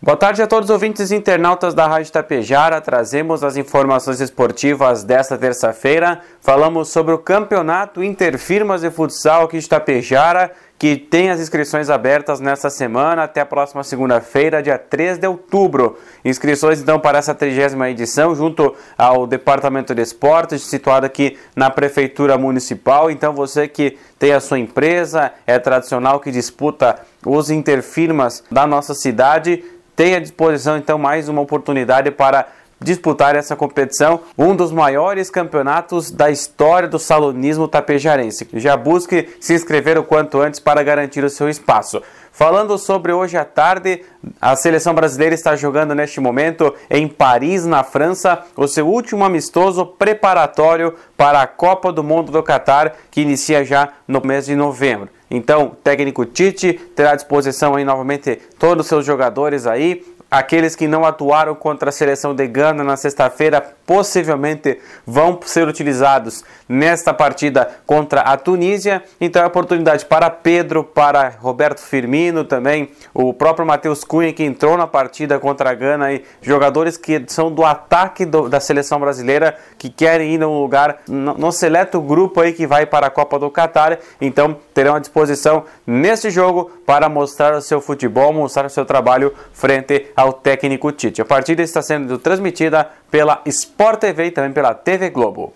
Boa tarde a todos os ouvintes e internautas da Rádio Tapejara. Trazemos as informações esportivas desta terça-feira. Falamos sobre o Campeonato Interfirmas de Futsal aqui de Tapejara, que tem as inscrições abertas nesta semana até a próxima segunda-feira, dia 3 de outubro. Inscrições então para essa trigésima edição, junto ao Departamento de Esportes, situado aqui na Prefeitura Municipal. Então você que tem a sua empresa, é tradicional que disputa os interfirmas da nossa cidade, tem à disposição então mais uma oportunidade para disputar essa competição, um dos maiores campeonatos da história do salonismo tapejarense. Já busque se inscrever o quanto antes para garantir o seu espaço. Falando sobre hoje à tarde, a seleção brasileira está jogando neste momento em Paris, na França, o seu último amistoso preparatório para a Copa do Mundo do Catar, que inicia já no mês de novembro. Então, o técnico Tite terá à disposição aí novamente todos os seus jogadores aí Aqueles que não atuaram contra a seleção de Gana na sexta-feira possivelmente vão ser utilizados nesta partida contra a Tunísia. Então é oportunidade para Pedro, para Roberto Firmino também, o próprio Matheus Cunha que entrou na partida contra a Gana e jogadores que são do ataque do, da seleção brasileira que querem ir num lugar no, no seleto grupo aí que vai para a Copa do Catar. Então terão à disposição neste jogo para mostrar o seu futebol, mostrar o seu trabalho frente ao técnico Tite. A partida está sendo transmitida pela Sport TV e também pela TV Globo.